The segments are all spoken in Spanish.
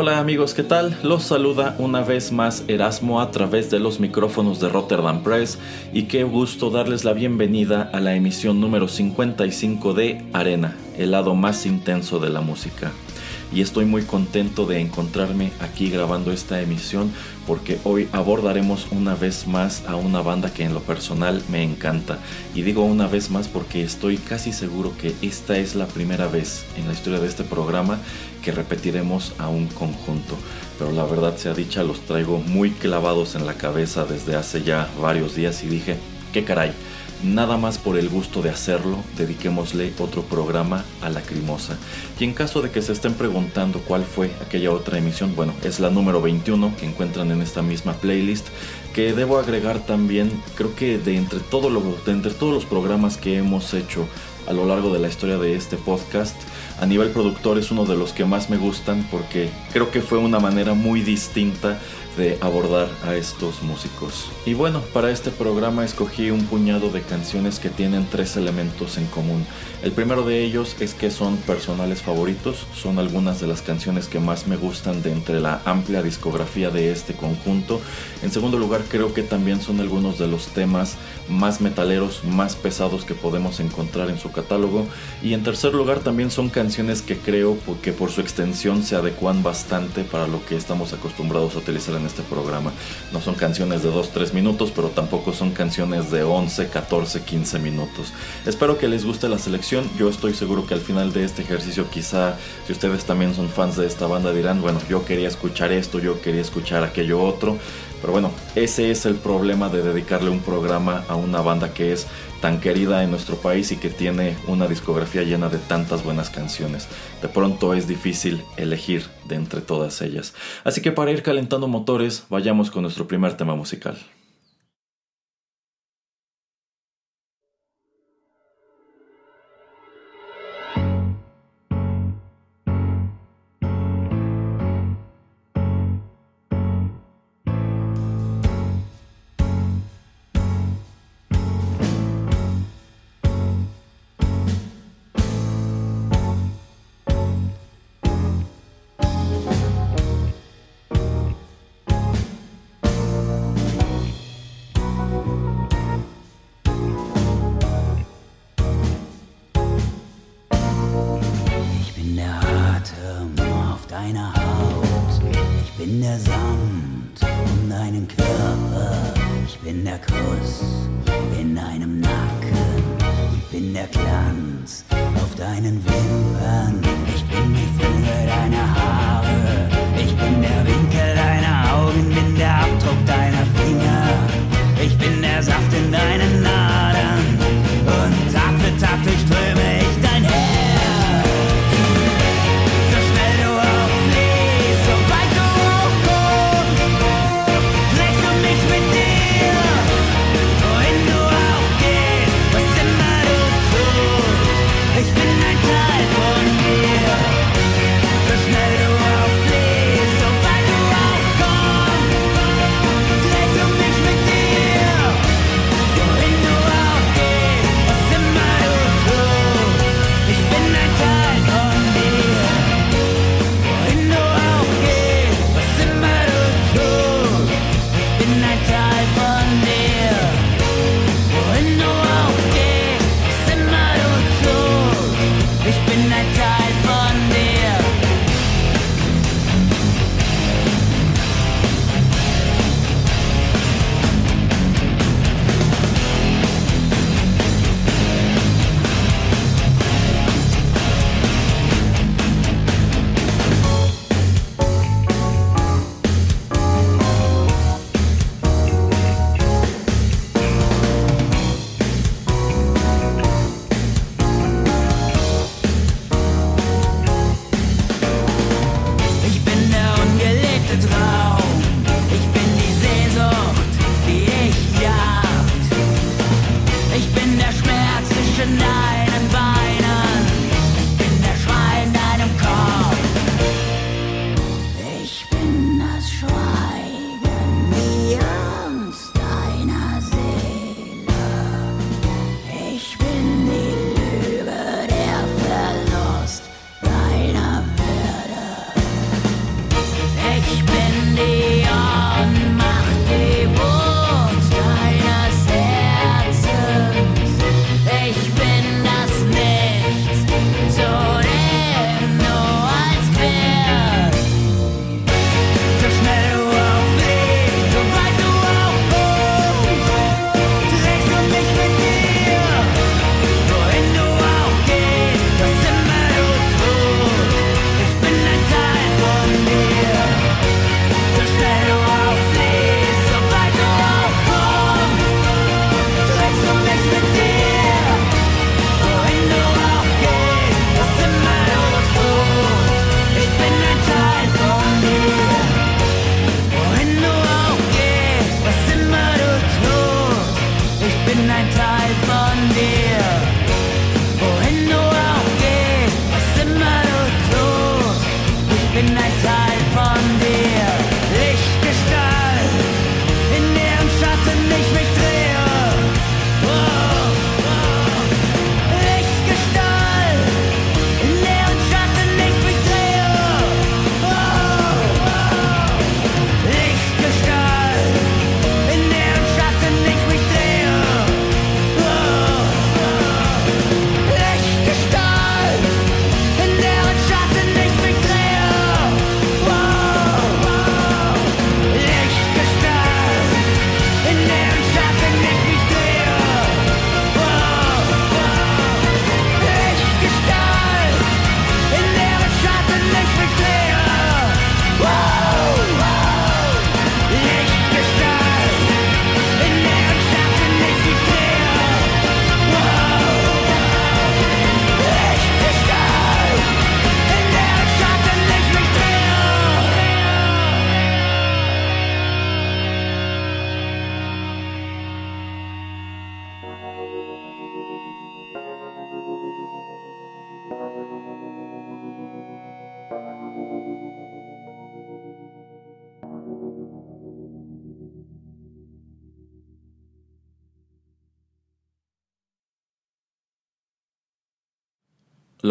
Hola amigos, ¿qué tal? Los saluda una vez más Erasmo a través de los micrófonos de Rotterdam Press y qué gusto darles la bienvenida a la emisión número 55 de Arena, el lado más intenso de la música y estoy muy contento de encontrarme aquí grabando esta emisión porque hoy abordaremos una vez más a una banda que en lo personal me encanta. Y digo una vez más porque estoy casi seguro que esta es la primera vez en la historia de este programa que repetiremos a un conjunto. Pero la verdad sea dicha los traigo muy clavados en la cabeza desde hace ya varios días y dije qué caray nada más por el gusto de hacerlo, dediquémosle otro programa a la Crimosa. Y en caso de que se estén preguntando cuál fue aquella otra emisión, bueno, es la número 21 que encuentran en esta misma playlist, que debo agregar también, creo que de entre, de entre todos los programas que hemos hecho a lo largo de la historia de este podcast, a nivel productor es uno de los que más me gustan porque creo que fue una manera muy distinta de abordar a estos músicos. Y bueno, para este programa escogí un puñado de canciones que tienen tres elementos en común. El primero de ellos es que son personales favoritos, son algunas de las canciones que más me gustan de entre la amplia discografía de este conjunto. En segundo lugar, creo que también son algunos de los temas más metaleros, más pesados que podemos encontrar en su catálogo. Y en tercer lugar, también son canciones que creo que por su extensión se adecuan bastante para lo que estamos acostumbrados a utilizar en este programa. No son canciones de 2-3 minutos, pero tampoco son canciones de 11, 14, 15 minutos. Espero que les guste la selección. Yo estoy seguro que al final de este ejercicio, quizá si ustedes también son fans de esta banda, dirán, bueno, yo quería escuchar esto, yo quería escuchar aquello otro. Pero bueno, ese es el problema de dedicarle un programa a una banda que es tan querida en nuestro país y que tiene una discografía llena de tantas buenas canciones. De pronto es difícil elegir de entre todas ellas. Así que para ir calentando motores, vayamos con nuestro primer tema musical.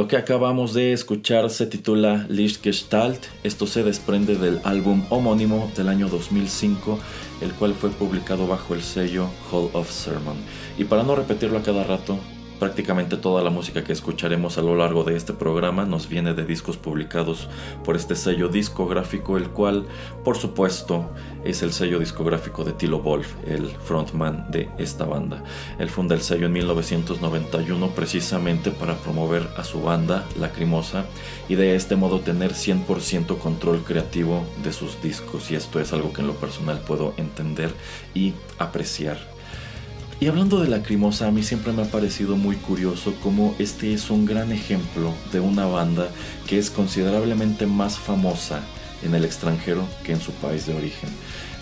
Lo que acabamos de escuchar se titula Lichtgestalt. Esto se desprende del álbum homónimo del año 2005, el cual fue publicado bajo el sello Hall of Sermon. Y para no repetirlo a cada rato, Prácticamente toda la música que escucharemos a lo largo de este programa nos viene de discos publicados por este sello discográfico, el cual, por supuesto, es el sello discográfico de Tilo Wolf, el frontman de esta banda. Él funda el sello en 1991 precisamente para promover a su banda, Lacrimosa, y de este modo tener 100% control creativo de sus discos, y esto es algo que en lo personal puedo entender y apreciar. Y hablando de Lacrimosa, a mí siempre me ha parecido muy curioso cómo este es un gran ejemplo de una banda que es considerablemente más famosa en el extranjero que en su país de origen.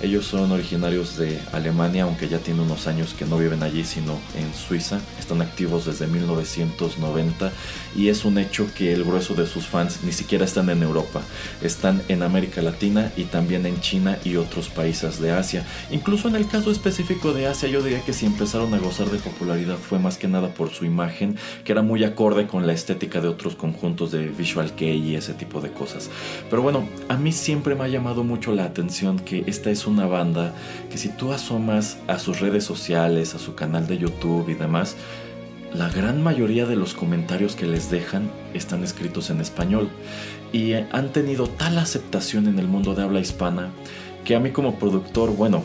Ellos son originarios de Alemania, aunque ya tienen unos años que no viven allí, sino en Suiza. Están activos desde 1990 y es un hecho que el grueso de sus fans ni siquiera están en Europa. Están en América Latina y también en China y otros países de Asia. Incluso en el caso específico de Asia, yo diría que si empezaron a gozar de popularidad fue más que nada por su imagen, que era muy acorde con la estética de otros conjuntos de Visual Kei y ese tipo de cosas. Pero bueno, a mí siempre me ha llamado mucho la atención que esta es una banda que si tú asomas a sus redes sociales, a su canal de YouTube y demás, la gran mayoría de los comentarios que les dejan están escritos en español. Y han tenido tal aceptación en el mundo de habla hispana que a mí como productor, bueno,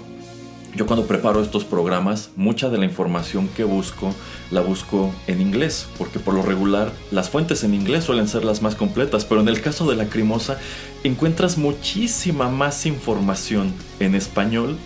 yo cuando preparo estos programas, mucha de la información que busco la busco en inglés, porque por lo regular las fuentes en inglés suelen ser las más completas, pero en el caso de la crimosa encuentras muchísima más información en español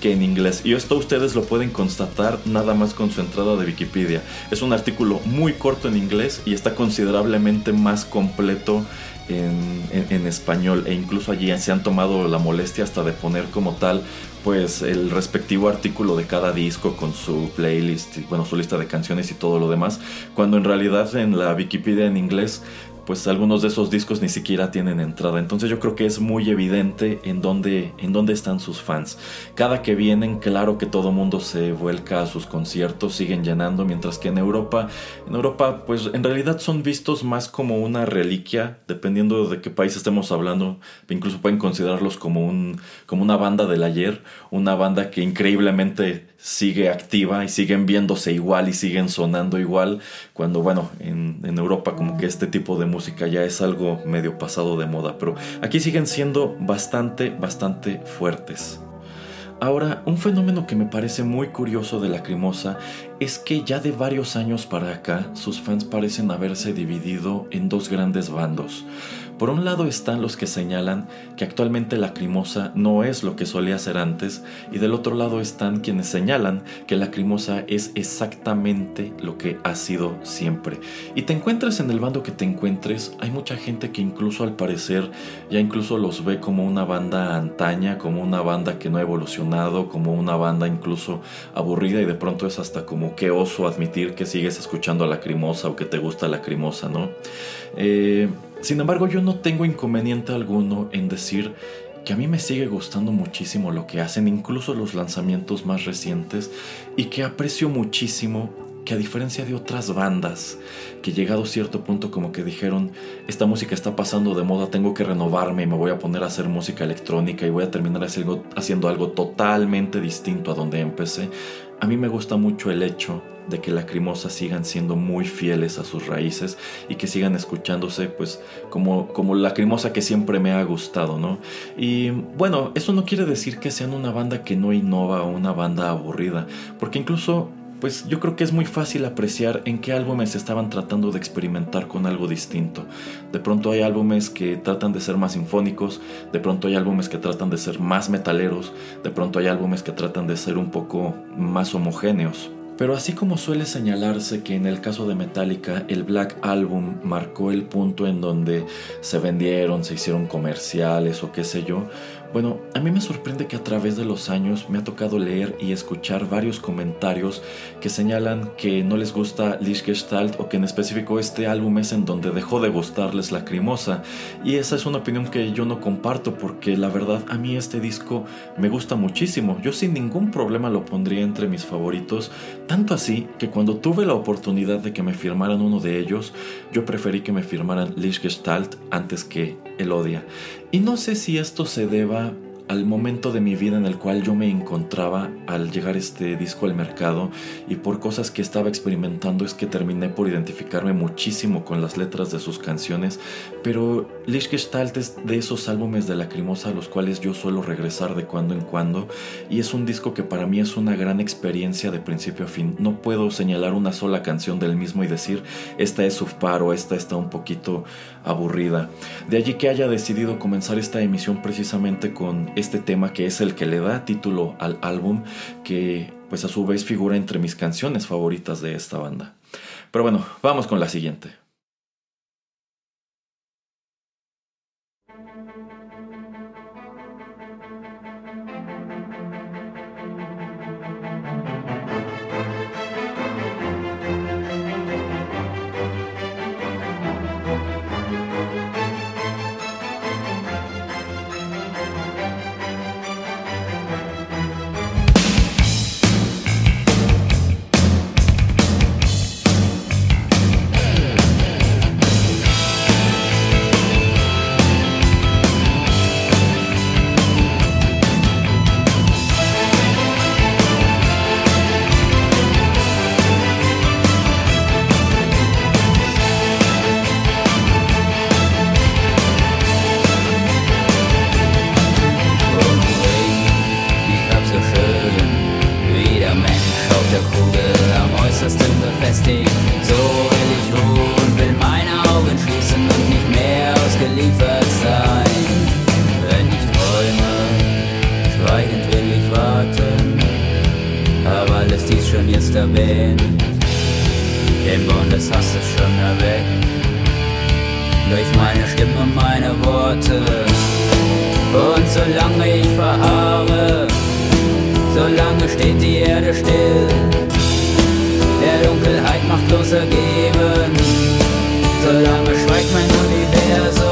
que en inglés. Y esto ustedes lo pueden constatar nada más con su entrada de Wikipedia. Es un artículo muy corto en inglés y está considerablemente más completo en, español e incluso allí se han tomado la molestia hasta de poner como tal pues el respectivo artículo de cada disco con su playlist, bueno, su lista de canciones y todo lo demás, cuando en realidad en la Wikipedia en inglés pues algunos de esos discos ni siquiera tienen entrada. Entonces yo creo que es muy evidente en dónde, en dónde están sus fans. Cada que vienen, claro que todo mundo se vuelca a sus conciertos, siguen llenando, mientras que en Europa, en Europa pues en realidad son vistos más como una reliquia, dependiendo de qué país estemos hablando. Incluso pueden considerarlos como, un, como una banda del ayer, una banda que increíblemente sigue activa y siguen viéndose igual y siguen sonando igual, cuando bueno, en, en, Europa como que este tipo de música ya es algo medio pasado de moda, pero aquí siguen siendo bastante, bastante fuertes. Ahora, un fenómeno que me parece muy curioso de Lacrimosa es que ya de varios años para acá sus fans parecen haberse dividido en dos grandes bandos. Por un lado están los que señalan que actualmente Lacrimosa no es lo que solía ser antes y del otro lado están quienes señalan que Lacrimosa es exactamente lo que ha sido siempre. Y te encuentres en el bando que te encuentres, hay mucha gente que incluso al parecer ya incluso los ve como una banda antaña, como una banda que no ha evolucionado, como una banda incluso aburrida y de pronto es hasta como que oso admitir que sigues escuchando a Lacrimosa o que te gusta Lacrimosa, ¿no? Eh, sin embargo, yo no tengo inconveniente alguno en decir que a mí me sigue gustando muchísimo lo que hacen, incluso los lanzamientos más recientes, y que aprecio muchísimo que a diferencia de otras bandas que llegado a cierto punto como que dijeron, esta música está pasando de moda, tengo que renovarme y me voy a poner a hacer música electrónica y voy a terminar haciendo algo totalmente distinto a donde empecé, a mí me gusta mucho el hecho de que Lacrimosa sigan siendo muy fieles a sus raíces y que sigan escuchándose pues como, como Lacrimosa que siempre me ha gustado, ¿no? Y bueno, eso no quiere decir que sean una banda que no innova o una banda aburrida, porque incluso pues yo creo que es muy fácil apreciar en qué álbumes estaban tratando de experimentar con algo distinto. De pronto hay álbumes que tratan de ser más sinfónicos, de pronto hay álbumes que tratan de ser más metaleros, de pronto hay álbumes que tratan de ser un poco más homogéneos. Pero así como suele señalarse que en el caso de Metallica el Black Album marcó el punto en donde se vendieron, se hicieron comerciales o qué sé yo, Bueno, a mí me sorprende que a través de los años me ha tocado leer y escuchar varios comentarios que señalan que no les gusta Lichtgestalt o que en específico este álbum es en donde dejó de gustarles Lacrimosa. Y esa es una opinión que yo no comparto porque la verdad a mí este disco me gusta muchísimo. Yo sin ningún problema lo pondría entre mis favoritos, tanto así que cuando tuve la oportunidad de que me firmaran uno de ellos, yo preferí que me firmaran Lichtgestalt antes que Elodia. Y no sé si esto se deba al momento de mi vida en el cual yo me encontraba al llegar este disco al mercado y por cosas que estaba experimentando es que terminé por identificarme muchísimo con las letras de sus canciones, pero Lichtgestalt es de esos álbumes de Lacrimosa a los cuales yo suelo regresar de cuando en cuando y es un disco que para mí es una gran experiencia de principio a fin. No puedo señalar una sola canción del mismo y decir esta es su paro, esta está un poquito aburrida. De allí que haya decidido comenzar esta emisión precisamente con este tema que es el que le da título al álbum, que pues a su vez figura entre mis canciones favoritas de esta banda. Pero bueno, vamos con la siguiente. und solange ich verharre, solange steht die Erde still. Der Dunkelheit machtlos ergeben, solange schweigt mein Universum.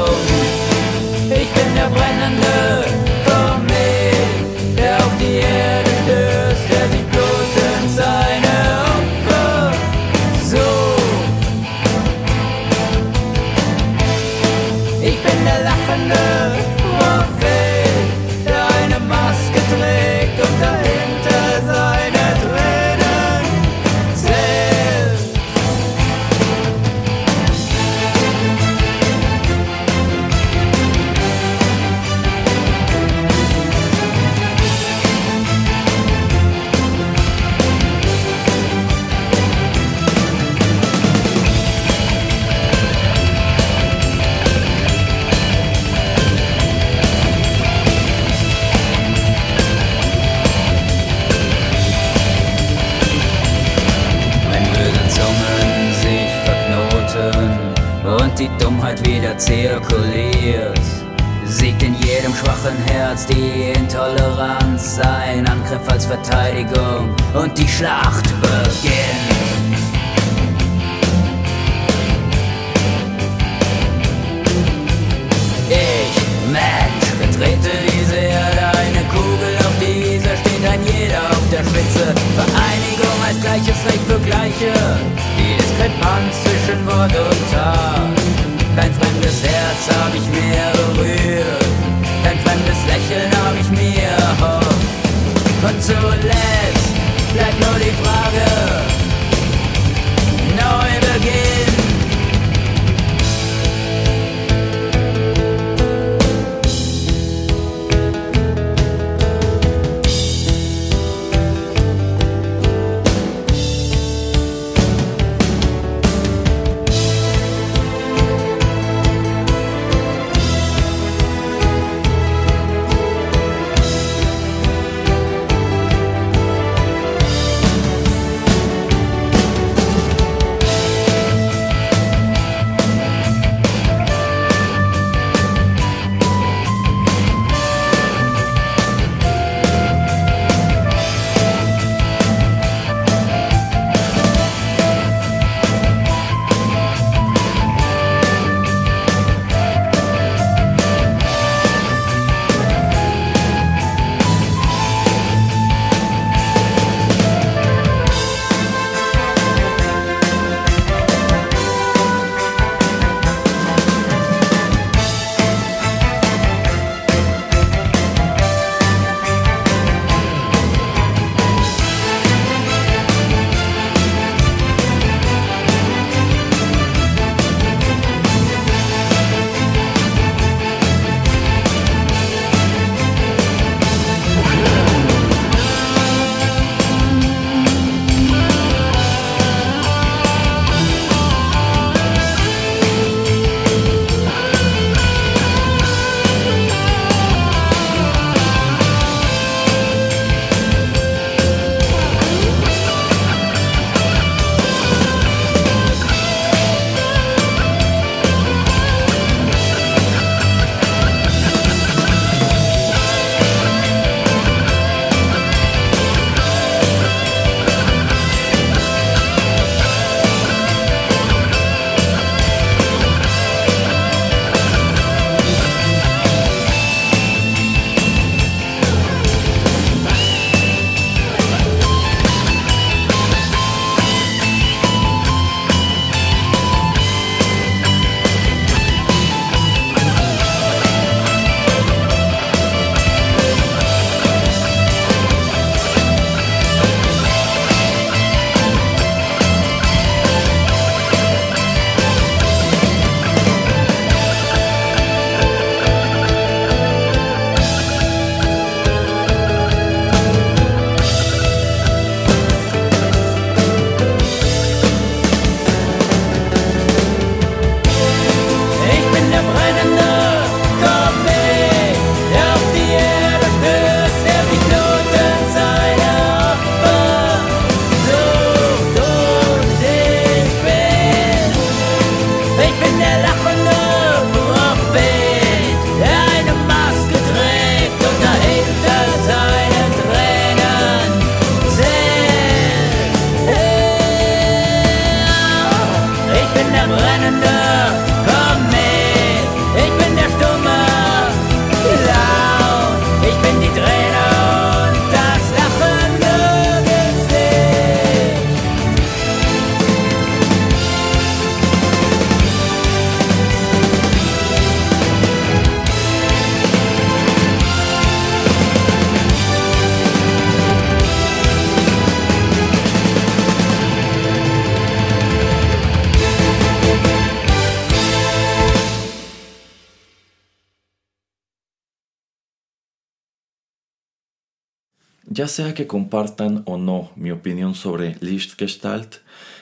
Ya sea que compartan o no mi opinión sobre Lichtgestalt,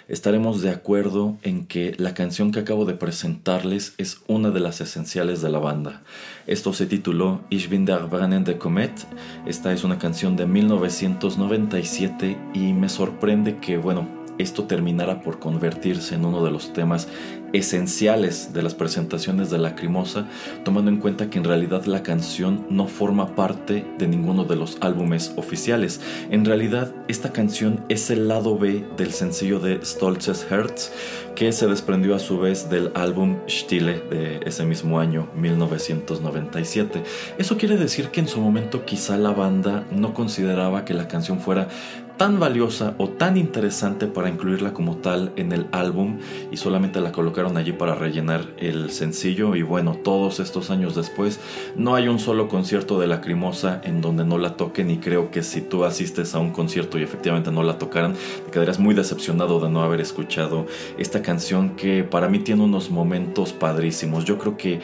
estaremos de acuerdo en que la canción que acabo de presentarles es una de las esenciales de la banda. Esto se tituló Ich bin der brennende Komet. Esta es una canción de 1997 y me sorprende que, bueno, esto terminara por convertirse en uno de los temas esenciales de las presentaciones de Lacrimosa, tomando en cuenta que en realidad la canción no forma parte de ninguno de los álbumes oficiales. En realidad, esta canción es el lado B del sencillo de Stolzes Herz, que se desprendió a su vez del álbum Stille de ese mismo año, 1997. Eso quiere decir que en su momento quizá la banda no consideraba que la canción fuera tan valiosa o tan interesante para incluirla como tal en el álbum y solamente la colocaron allí para rellenar el sencillo y bueno, todos estos años después no hay un solo concierto de Lacrimosa en donde no la toquen y creo que si tú asistes a un concierto y efectivamente no la tocaran, te quedarías muy decepcionado de no haber escuchado esta canción que para mí tiene unos momentos padrísimos. Yo creo que,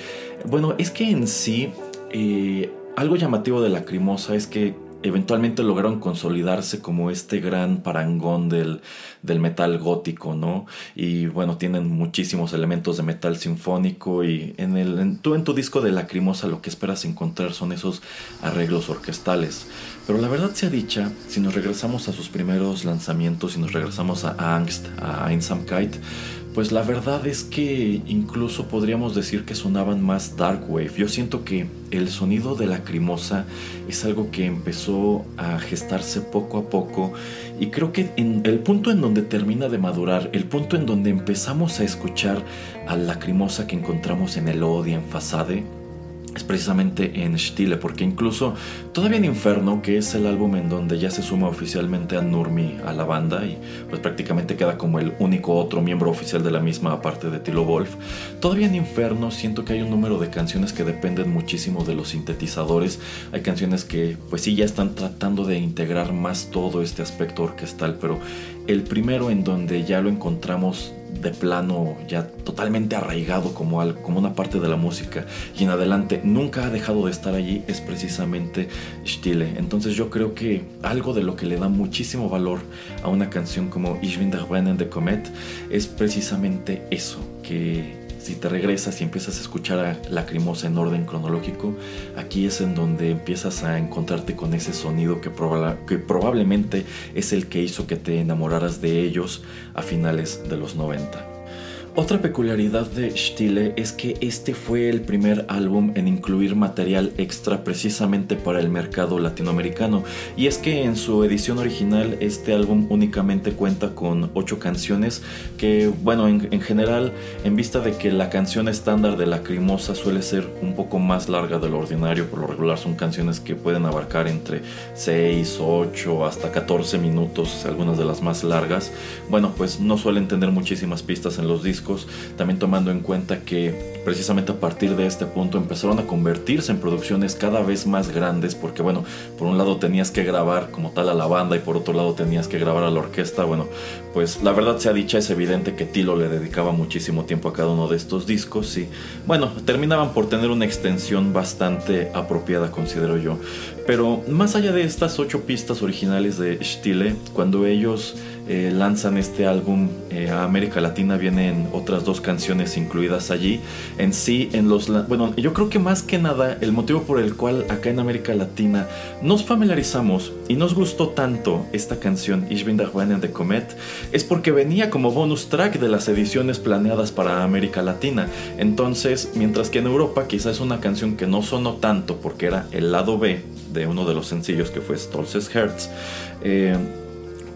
bueno, es que en sí... Eh, algo llamativo de Lacrimosa es que eventualmente lograron consolidarse como este gran parangón del, del, metal gótico, ¿no? Y bueno, tienen muchísimos elementos de metal sinfónico y en, el, tú en tu disco de Lacrimosa lo que esperas encontrar son esos arreglos orquestales. Pero la verdad sea dicha, si nos regresamos a sus primeros lanzamientos, si nos regresamos a Angst, a Einsamkeit, pues la verdad es que incluso podríamos decir que sonaban más dark wave. Yo siento que el sonido de Lacrimosa es algo que empezó a gestarse poco a poco y creo que en el punto en donde termina de madurar, el punto en donde empezamos a escuchar a Lacrimosa que encontramos en el Odi en Fasade, es precisamente en Stille, porque incluso todavía en Inferno, que es el álbum en donde ya se suma oficialmente a Nurmi a la banda y pues prácticamente queda como el único otro miembro oficial de la misma aparte de Tilo Wolf, todavía en Inferno siento que hay un número de canciones que dependen muchísimo de los sintetizadores, hay canciones que pues sí ya están tratando de integrar más todo este aspecto orquestal, pero el primero en donde ya lo encontramos de plano ya totalmente arraigado como, como una parte de la música y en adelante nunca ha dejado de estar allí es precisamente Stille. Entonces yo creo que algo de lo que le da muchísimo valor a una canción como Ich bin der de Comet es precisamente eso, que si te regresas y empiezas a escuchar a Lacrimosa en orden cronológico, aquí es en donde empiezas a encontrarte con ese sonido que, que probablemente es el que hizo que te enamoraras de ellos a finales de los 90. Otra peculiaridad de Stille es que este fue el primer álbum en incluir material extra precisamente para el mercado latinoamericano. Y es que en su edición original este álbum únicamente cuenta con 8 canciones que bueno en, general en vista de que la canción estándar de Lacrimosa suele ser un poco más larga de lo ordinario por lo regular son canciones que pueden abarcar entre 6, 8 hasta 14 minutos algunas de las más largas. Bueno pues no suelen tener muchísimas pistas en los discos también tomando en cuenta que precisamente a partir de este punto empezaron a convertirse en producciones cada vez más grandes, porque bueno, por un lado tenías que grabar como tal a la banda y por otro lado tenías que grabar a la orquesta, bueno, pues la verdad sea dicha es evidente que Tilo le dedicaba muchísimo tiempo a cada uno de estos discos y bueno, terminaban por tener una extensión bastante apropiada considero yo. Pero más allá de estas ocho pistas originales de Stille, cuando ellos eh, lanzan este álbum eh, a América Latina vienen otras dos canciones incluidas allí. En sí en los bueno yo creo que más que nada el motivo por el cual acá en América Latina nos familiarizamos y nos gustó tanto esta canción Ich bin der de Comet es porque venía como bonus track de las ediciones planeadas para América Latina. Entonces mientras que en Europa quizás es una canción que no sonó tanto porque era el lado B de uno de los sencillos que fue Stolz's Hertz eh,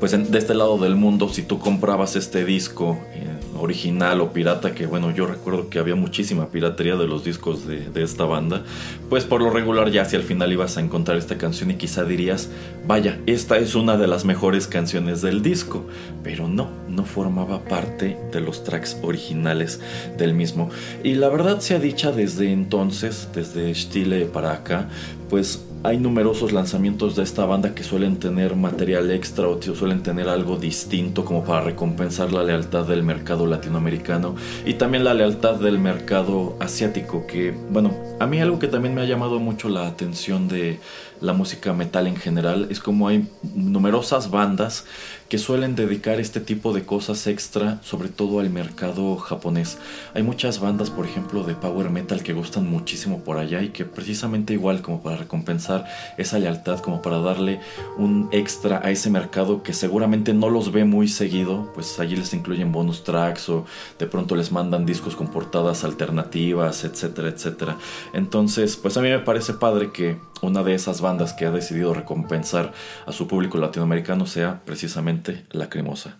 pues de este lado del mundo, si tú comprabas este disco eh, original o pirata, que bueno, yo recuerdo que había muchísima piratería de los discos de, esta banda, pues por lo regular ya si al final ibas a encontrar esta canción y quizá dirías, vaya, esta es una de las mejores canciones del disco, pero no, no formaba parte de los tracks originales del mismo. Y la verdad sea dicha desde entonces, desde Stile para acá, pues hay numerosos lanzamientos de esta banda que suelen tener material extra o suelen tener algo distinto como para recompensar la lealtad del mercado latinoamericano y también la lealtad del mercado asiático que bueno a mí algo que también me ha llamado mucho la atención de la música metal en general es como hay numerosas bandas que suelen dedicar este tipo de cosas extra, sobre todo al mercado japonés. Hay muchas bandas, por ejemplo, de power metal que gustan muchísimo por allá y que precisamente igual como para recompensar esa lealtad, como para darle un extra a ese mercado que seguramente no los ve muy seguido, pues allí les incluyen bonus tracks o de pronto les mandan discos con portadas alternativas, etcétera, etcétera. Entonces, pues a mí me parece padre que una de esas bandas que ha decidido recompensar a su público latinoamericano sea precisamente la cremosa.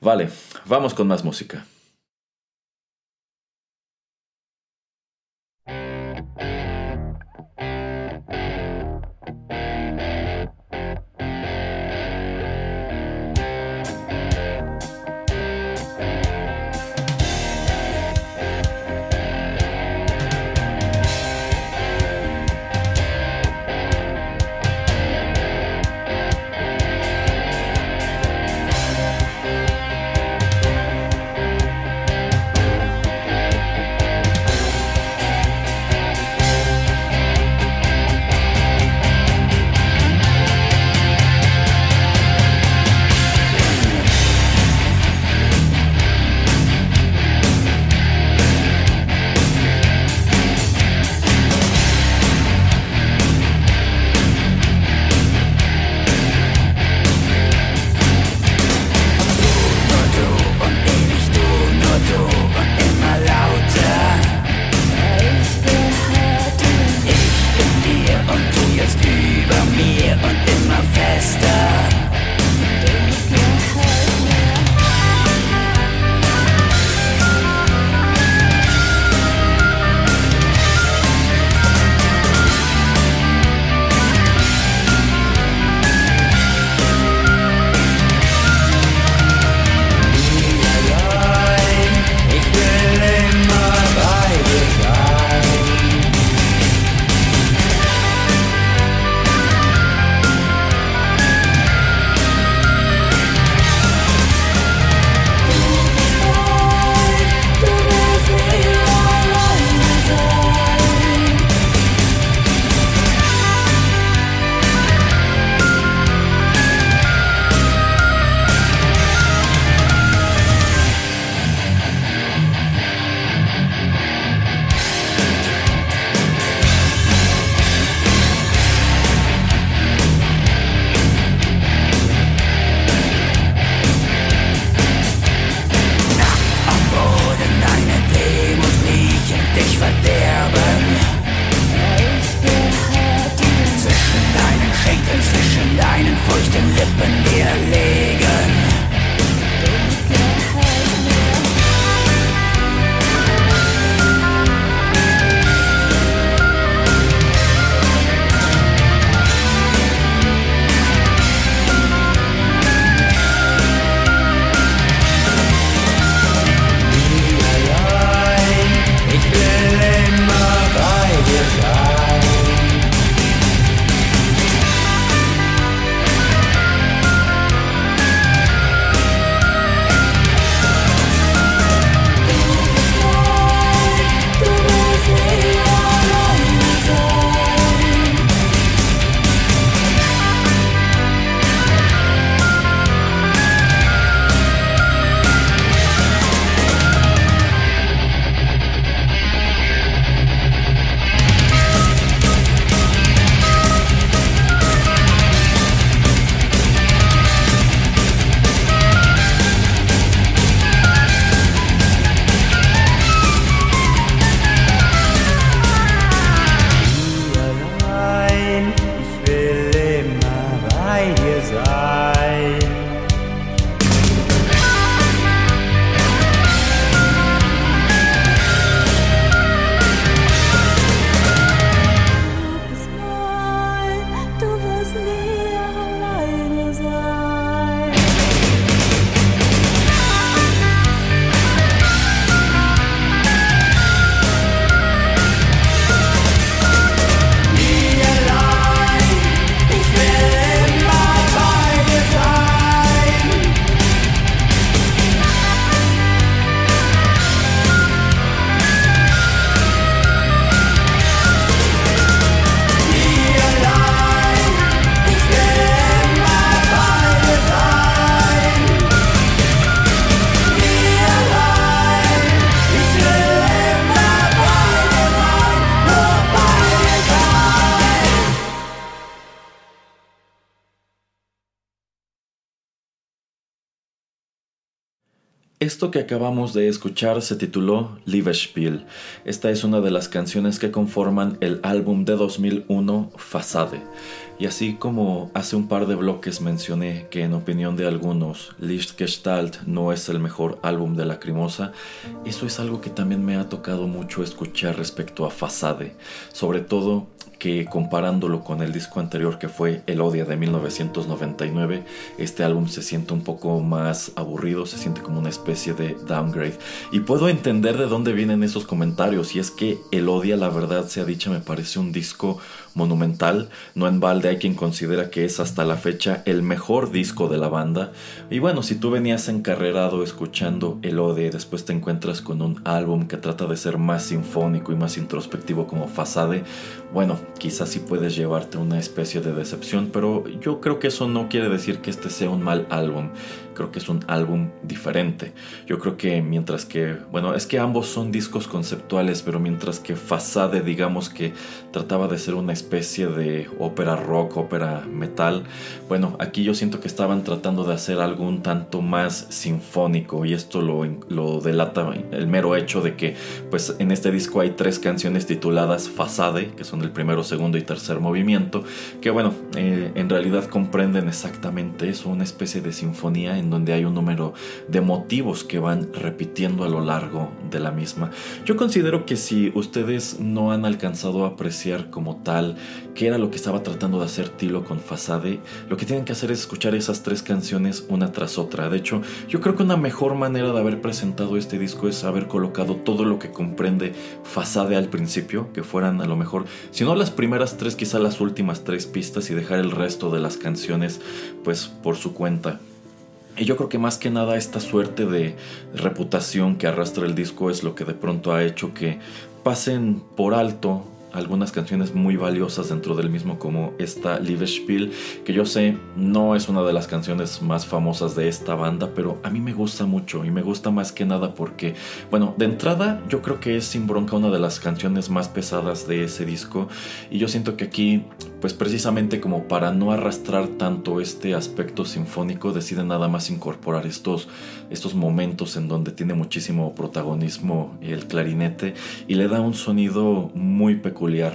Vale, vamos con más música. Esto que acabamos de escuchar se tituló Liebesspiel. Esta es una de las canciones que conforman el álbum de 2001 Fasade. Y así como hace un par de bloques mencioné que en opinión de algunos Lichtgestalt no es el mejor álbum de Lacrimosa, eso es algo que también me ha tocado mucho escuchar respecto a Fasade, sobre todo que comparándolo con el disco anterior que fue El Odia de 1999, este álbum se siente un poco más aburrido, se siente como una especie de downgrade. Y puedo entender de dónde vienen esos comentarios, y es que El Odia, la verdad sea dicha, me parece un disco monumental. No en balde hay quien considera que es hasta la fecha el mejor disco de la banda. Y bueno, si tú venías encarrerado escuchando El Ode y después te encuentras con un álbum que trata de ser más sinfónico y más introspectivo como Fasade, bueno, quizás sí puedes llevarte una especie de decepción, pero yo creo que eso no quiere decir que este sea un mal álbum creo que es un álbum diferente. Yo creo que mientras que, bueno, es que ambos son discos conceptuales, pero mientras que Fasade, digamos que trataba de ser una especie de ópera rock, ópera metal, bueno, aquí yo siento que estaban tratando de hacer algo un tanto más sinfónico y esto lo, lo delata el mero hecho de que, pues en este disco hay tres canciones tituladas Fasade, que son el primero, segundo y tercer movimiento, que bueno, eh, en realidad comprenden exactamente eso, una especie de sinfonía en donde hay un número de motivos que van repitiendo a lo largo de la misma. Yo considero que si ustedes no han alcanzado a apreciar como tal qué era lo que estaba tratando de hacer Tilo con Fasade, lo que tienen que hacer es escuchar esas tres canciones una tras otra. De hecho, yo creo que una mejor manera de haber presentado este disco es haber colocado todo lo que comprende Fasade al principio, que fueran a lo mejor, si no las primeras tres, quizá las últimas tres pistas y dejar el resto de las canciones pues por su cuenta. Y yo creo que más que nada esta suerte de reputación que arrastra el disco es lo que de pronto ha hecho que pasen por alto algunas canciones muy valiosas dentro del mismo como esta Liebesspiel que yo sé no es una de las canciones más famosas de esta banda pero a mí me gusta mucho y me gusta más que nada porque bueno de entrada yo creo que es sin bronca una de las canciones más pesadas de ese disco y yo siento que aquí pues precisamente como para no arrastrar tanto este aspecto sinfónico decide nada más incorporar estos estos momentos en donde tiene muchísimo protagonismo el clarinete y le da un sonido muy peculiar peculiar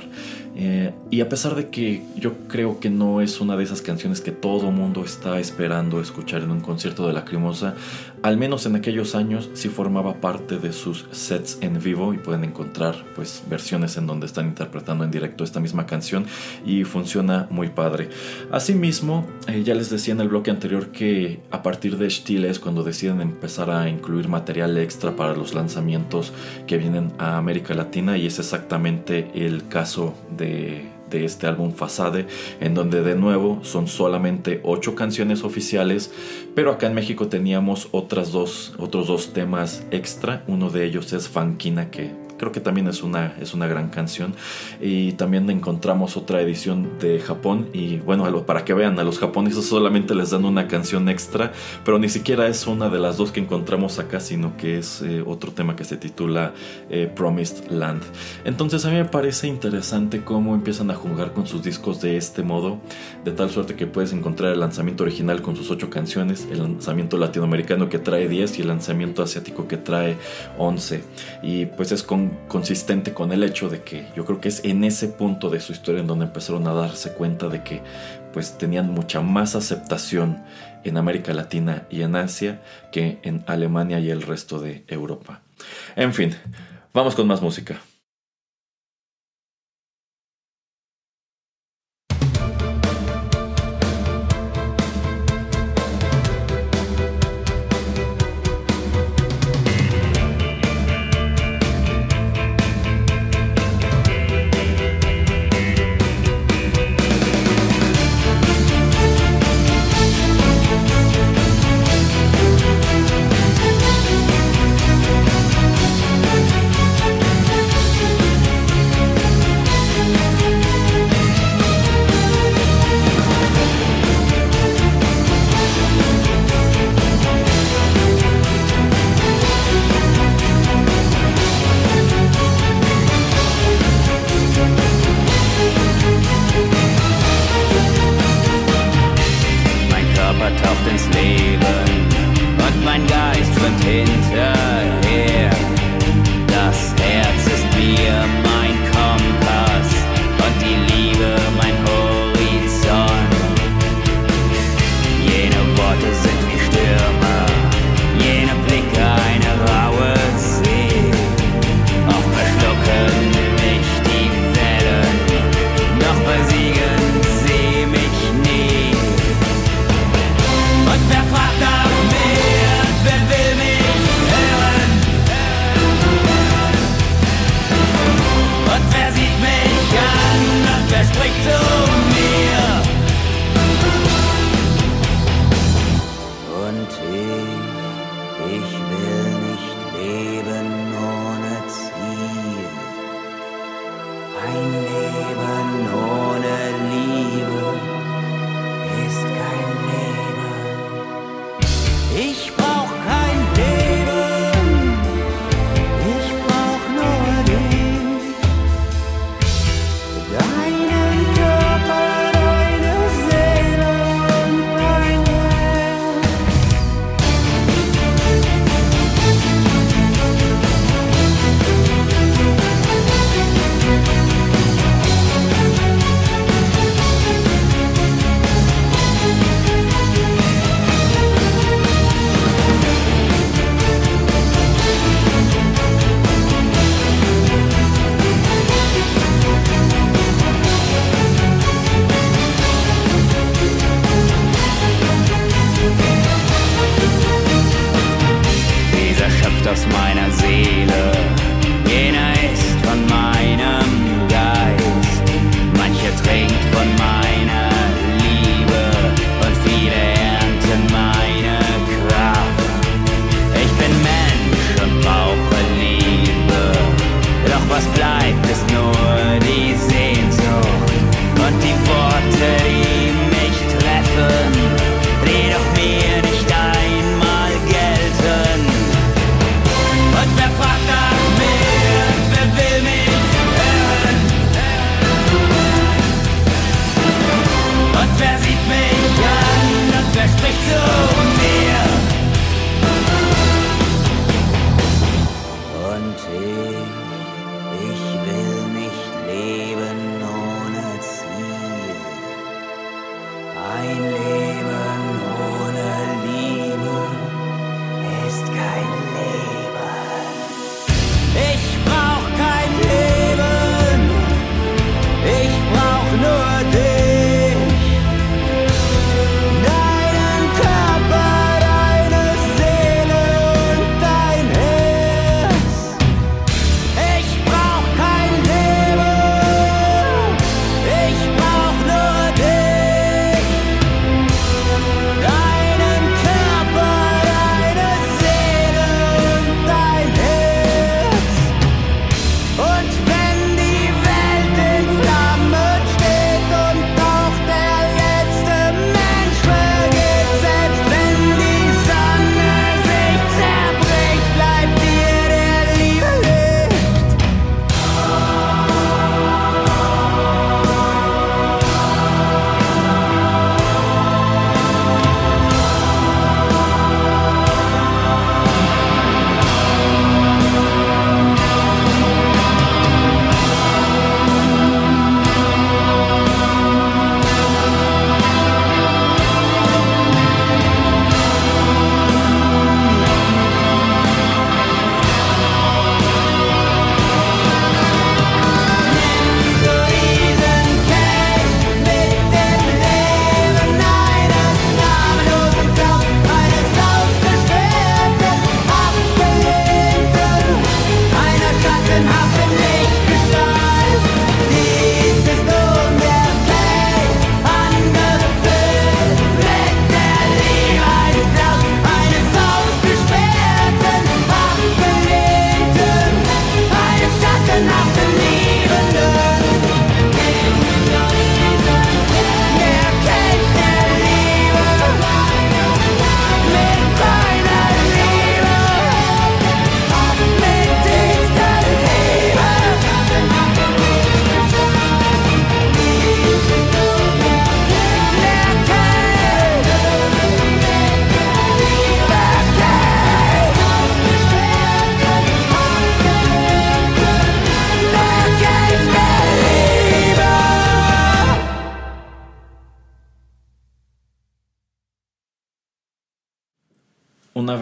eh, y a pesar de que yo creo que no es una de esas canciones que todo mundo está esperando escuchar en un concierto de Lacrimosa, al menos en aquellos años sí formaba parte de sus sets en vivo y pueden encontrar pues versiones en donde están interpretando en directo esta misma canción y funciona muy padre. Asimismo, eh, ya les decía en el bloque anterior que a partir de Stile es cuando deciden empezar a incluir material extra para los lanzamientos que vienen a América Latina y es exactamente el caso de, este álbum Fasade, en donde de nuevo son solamente ocho canciones oficiales, pero acá en México teníamos dos, otros dos temas extra. Uno de ellos es Fanquina, que creo que también es una, es una gran canción. Y también encontramos otra edición de Japón. Y bueno, para que vean, a los japoneses solamente les dan una canción extra, pero ni siquiera es una de las dos que encontramos acá, sino que es eh, otro tema que se titula eh, Promised Land. Entonces a mí me parece interesante cómo empiezan a jugar con sus discos de este modo, de tal suerte que puedes encontrar el lanzamiento original con sus ocho canciones, el lanzamiento latinoamericano que trae 10 y el lanzamiento asiático que trae 11. Y pues es con consistente con el hecho de que yo creo que es en ese punto de su historia en donde empezaron a darse cuenta de que pues tenían mucha más aceptación en América Latina y en Asia que en Alemania y el resto de Europa. En fin, vamos con más música.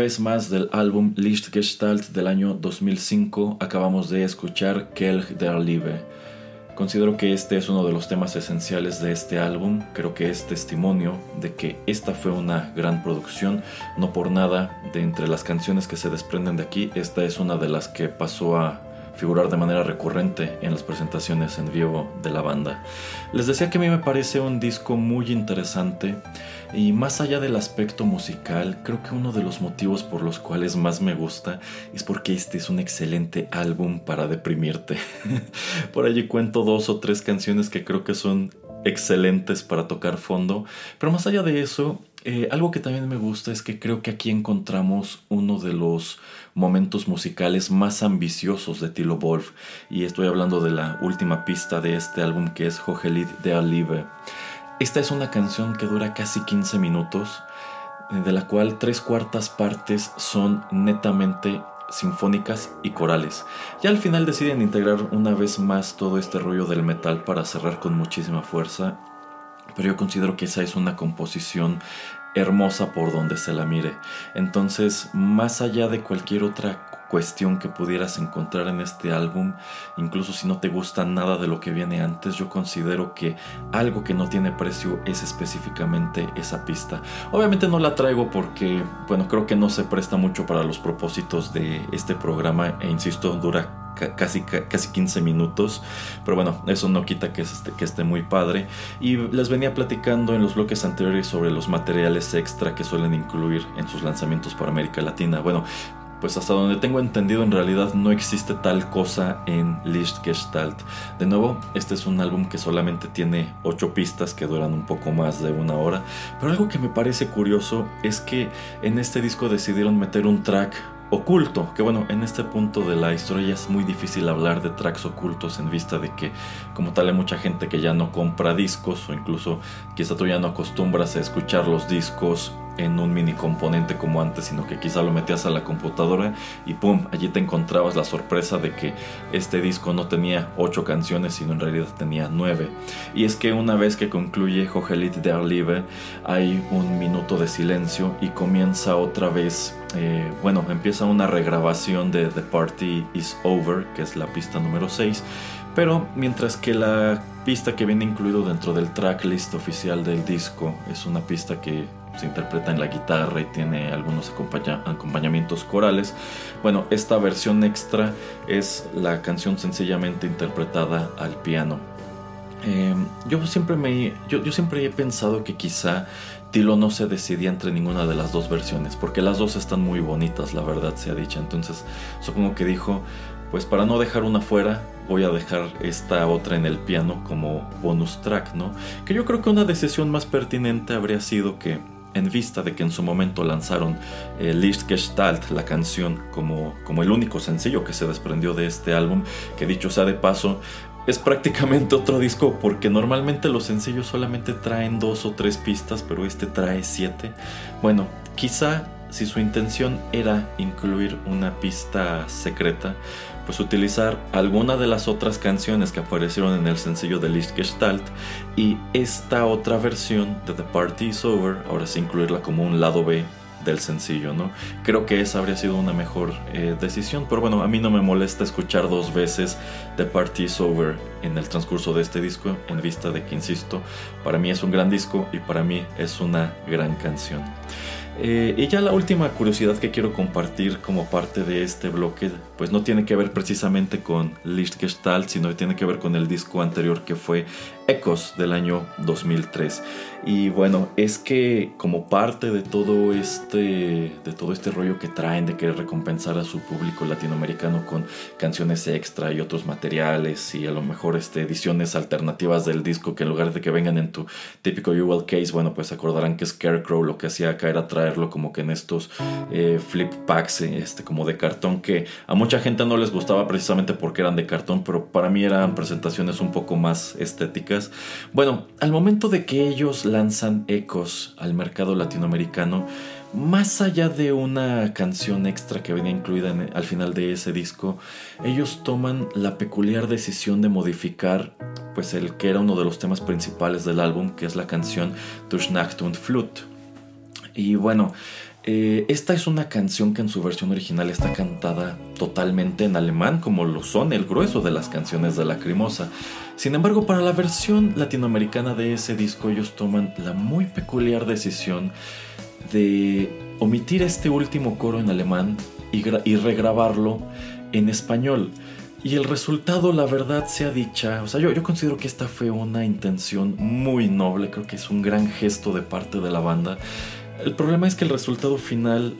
Vez más del álbum Lichtgestalt del año 2005 acabamos de escuchar Kelch der Liebe. Considero que este es uno de los temas esenciales de este álbum, creo que es testimonio de que esta fue una gran producción, no por nada, de entre las canciones que se desprenden de aquí, esta es una de las que pasó a figurar de manera recurrente en las presentaciones en vivo de la banda. Les decía que a mí me parece un disco muy interesante y más allá del aspecto musical, creo que uno de los motivos por los cuales más me gusta es porque este es un excelente álbum para deprimirte. por allí cuento dos o tres canciones que creo que son excelentes para tocar fondo, pero más allá de eso, Eh, algo que también me gusta es que creo que aquí encontramos uno de los momentos musicales más ambiciosos de Tilo Wolf y estoy hablando de la última pista de este álbum que es Hohelit de Alive. Esta es una canción que dura casi 15 minutos, de la cual tres cuartas partes son netamente sinfónicas y corales. Ya al final deciden integrar una vez más todo este rollo del metal para cerrar con muchísima fuerza, pero yo considero que esa es una composición hermosa por donde se la mire. Entonces, más allá de cualquier otra cuestión que pudieras encontrar en este álbum, incluso si no te gusta nada de lo que viene antes, yo considero que algo que no tiene precio es específicamente esa pista. Obviamente no la traigo porque, bueno, creo que no se presta mucho para los propósitos de este programa e insisto, dura casi, casi 15 minutos. Pero bueno, eso no quita que, esté, que esté muy padre. Y les venía platicando en los bloques anteriores sobre los materiales extra que suelen incluir en sus lanzamientos por América Latina. Bueno, pues hasta donde tengo entendido en realidad no existe tal cosa en Lichtgestalt. De nuevo, este es un álbum que solamente tiene 8 pistas que duran un poco más de una hora, pero algo que me parece curioso es que en este disco decidieron meter un track oculto, que bueno, en este punto de la historia es muy difícil hablar de tracks ocultos en vista de que como tal hay mucha gente que ya no compra discos o incluso quizá tú ya no acostumbras a escuchar los discos en un mini componente como antes, sino que quizá lo metías a la computadora y pum, allí te encontrabas la sorpresa de que este disco no tenía 8 canciones, sino en realidad tenía 9. Y es que una vez que concluye Hohelit de Arlive, hay un minuto de silencio y comienza otra vez, eh, bueno, empieza una regrabación de The Party Is Over, que es la pista número 6. Pero mientras que la pista que viene incluido dentro del tracklist oficial del disco es una pista que se interpreta en la guitarra y tiene algunos acompañamientos corales. Bueno, esta versión extra es la canción sencillamente interpretada al piano. Em, yo, siempre me, yo, siempre he pensado que quizá Tilo no se decidía entre ninguna de las dos versiones, porque las dos están muy bonitas, la verdad se ha dicho. Entonces, supongo que dijo, pues para no dejar una fuera, voy a dejar esta otra en el piano como bonus track, ¿no? Que yo creo que una decisión más pertinente habría sido que en vista de que en su momento lanzaron eh, Lichtgestalt, la canción, como, como el único sencillo que se desprendió de este álbum, que dicho sea de paso, es prácticamente otro disco porque normalmente los sencillos solamente traen dos o tres pistas, pero este trae siete. Bueno, quizá si su intención era incluir una pista secreta, pues utilizar alguna de las otras canciones que aparecieron en el sencillo de Lichtgestalt y esta otra versión de The Party Is Over, ahora sí incluirla como un lado B del sencillo, ¿no? Creo que esa habría sido una mejor eh, decisión, pero bueno, a mí no me molesta escuchar dos veces The Party Is Over en el transcurso de este disco, en vista de que, insisto, para mí es un gran disco y para mí es una gran canción. Eh, y ya la última curiosidad que quiero compartir como parte de este bloque, pues no tiene que ver precisamente con Lichtgestalt, sino tiene que ver con el disco anterior que fue Ecos del año 2003. Y bueno, es que como parte de todo este de todo este rollo que traen de querer recompensar a su público latinoamericano con canciones extra y otros materiales y a lo mejor este, ediciones alternativas del disco que en lugar de que vengan en tu típico UL case, bueno, pues acordarán que Scarecrow lo que hacía acá era traerlo como que en estos eh, flip packs este como de cartón que a mucha gente no les gustaba precisamente porque eran de cartón, pero para mí eran presentaciones un poco más estéticas bueno, al momento de que ellos lanzan Ecos al mercado latinoamericano, más allá de una canción extra que venía incluida al final de ese disco, ellos toman la peculiar decisión de modificar pues el que era uno de los temas principales del álbum, que es la canción Durch Nacht und Flut. Y bueno, eh, esta es una canción que en su versión original está cantada totalmente en alemán, como lo son el grueso de las canciones de Lacrimosa. Sin embargo, para la versión latinoamericana de ese disco, ellos toman la muy peculiar decisión de omitir este último coro en alemán y, regrabarlo en español. Y el resultado, la verdad sea dicha, o sea, yo, yo considero que esta fue una intención muy noble, creo que es un gran gesto de parte de la banda el problema es que el resultado final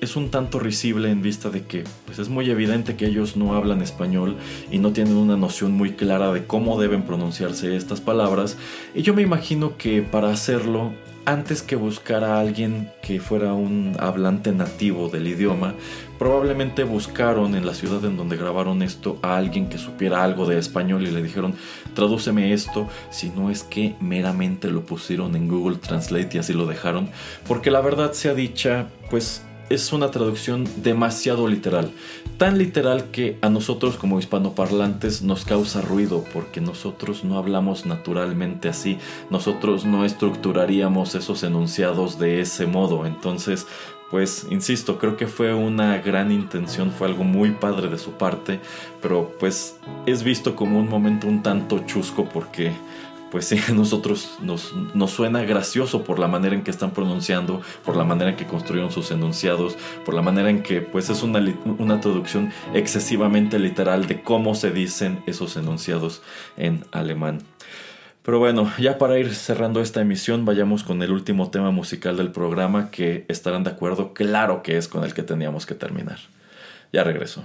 es un tanto risible en vista de que pues es muy evidente que ellos no hablan español y no tienen una noción muy clara de cómo deben pronunciarse estas palabras. Y yo me imagino que para hacerlo antes que buscar a alguien que fuera un hablante nativo del idioma, probablemente buscaron en la ciudad en donde grabaron esto a alguien que supiera algo de español y le dijeron, tradúceme esto, si no es que meramente lo pusieron en Google Translate y así lo dejaron, porque la verdad sea dicha, pues es una traducción demasiado literal. Tan literal que a nosotros como hispanoparlantes nos causa ruido porque nosotros no hablamos naturalmente así. Nosotros no estructuraríamos esos enunciados de ese modo. Entonces, pues insisto, creo que fue una gran intención, fue algo muy padre de su parte, pero pues es visto como un momento un tanto chusco porque pues sí, a nosotros nos, nos, suena gracioso por la manera en que están pronunciando, por la manera en que construyeron sus enunciados, por la manera en que pues es una, una traducción excesivamente literal de cómo se dicen esos enunciados en alemán. Pero bueno, ya para ir cerrando esta emisión, vayamos con el último tema musical del programa que estarán de acuerdo, claro que es con el que teníamos que terminar. Ya regreso.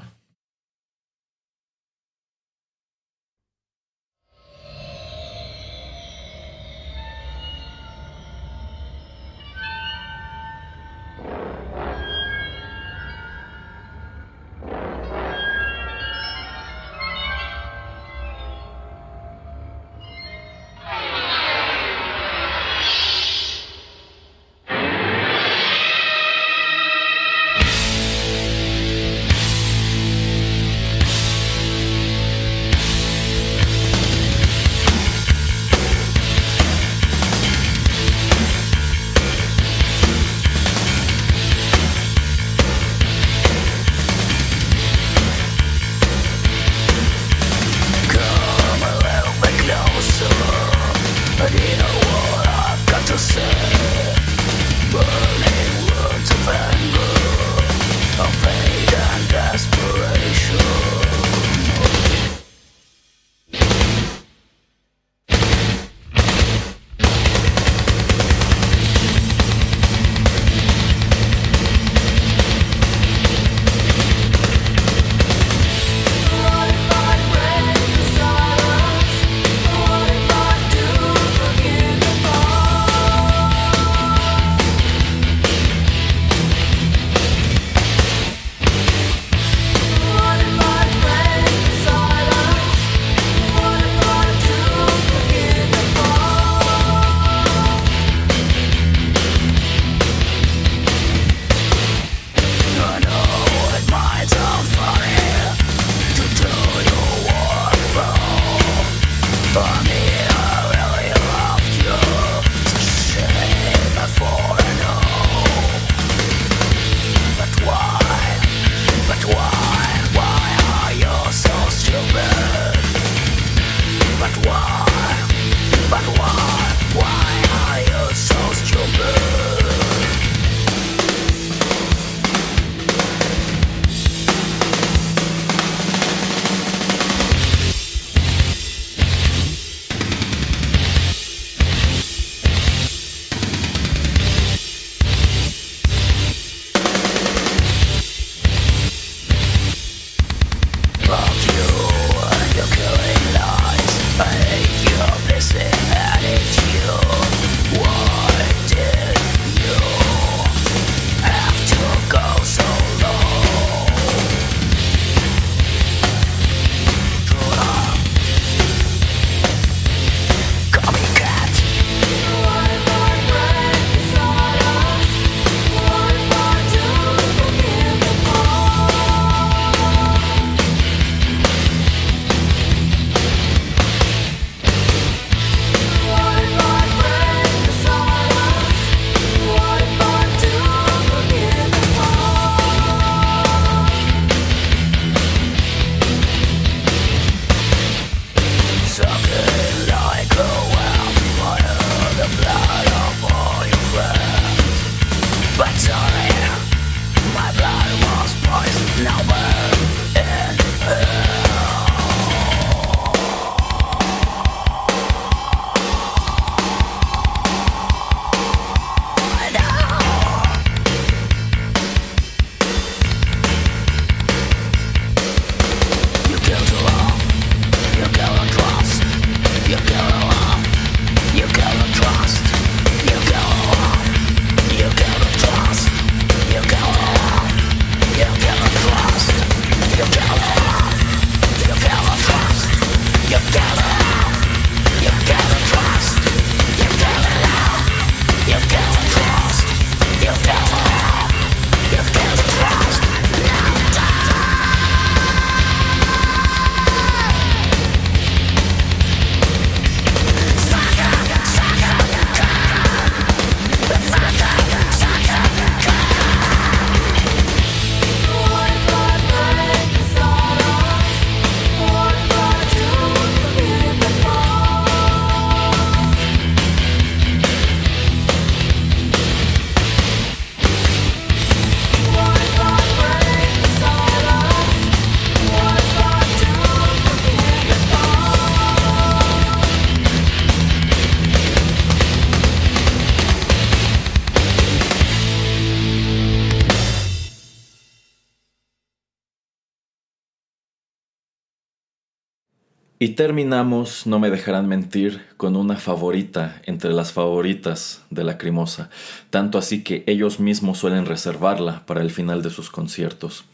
Terminamos, no me dejarán mentir, con una favorita entre las favoritas de la Crimosa, tanto así que ellos mismos suelen reservarla para el final de sus conciertos.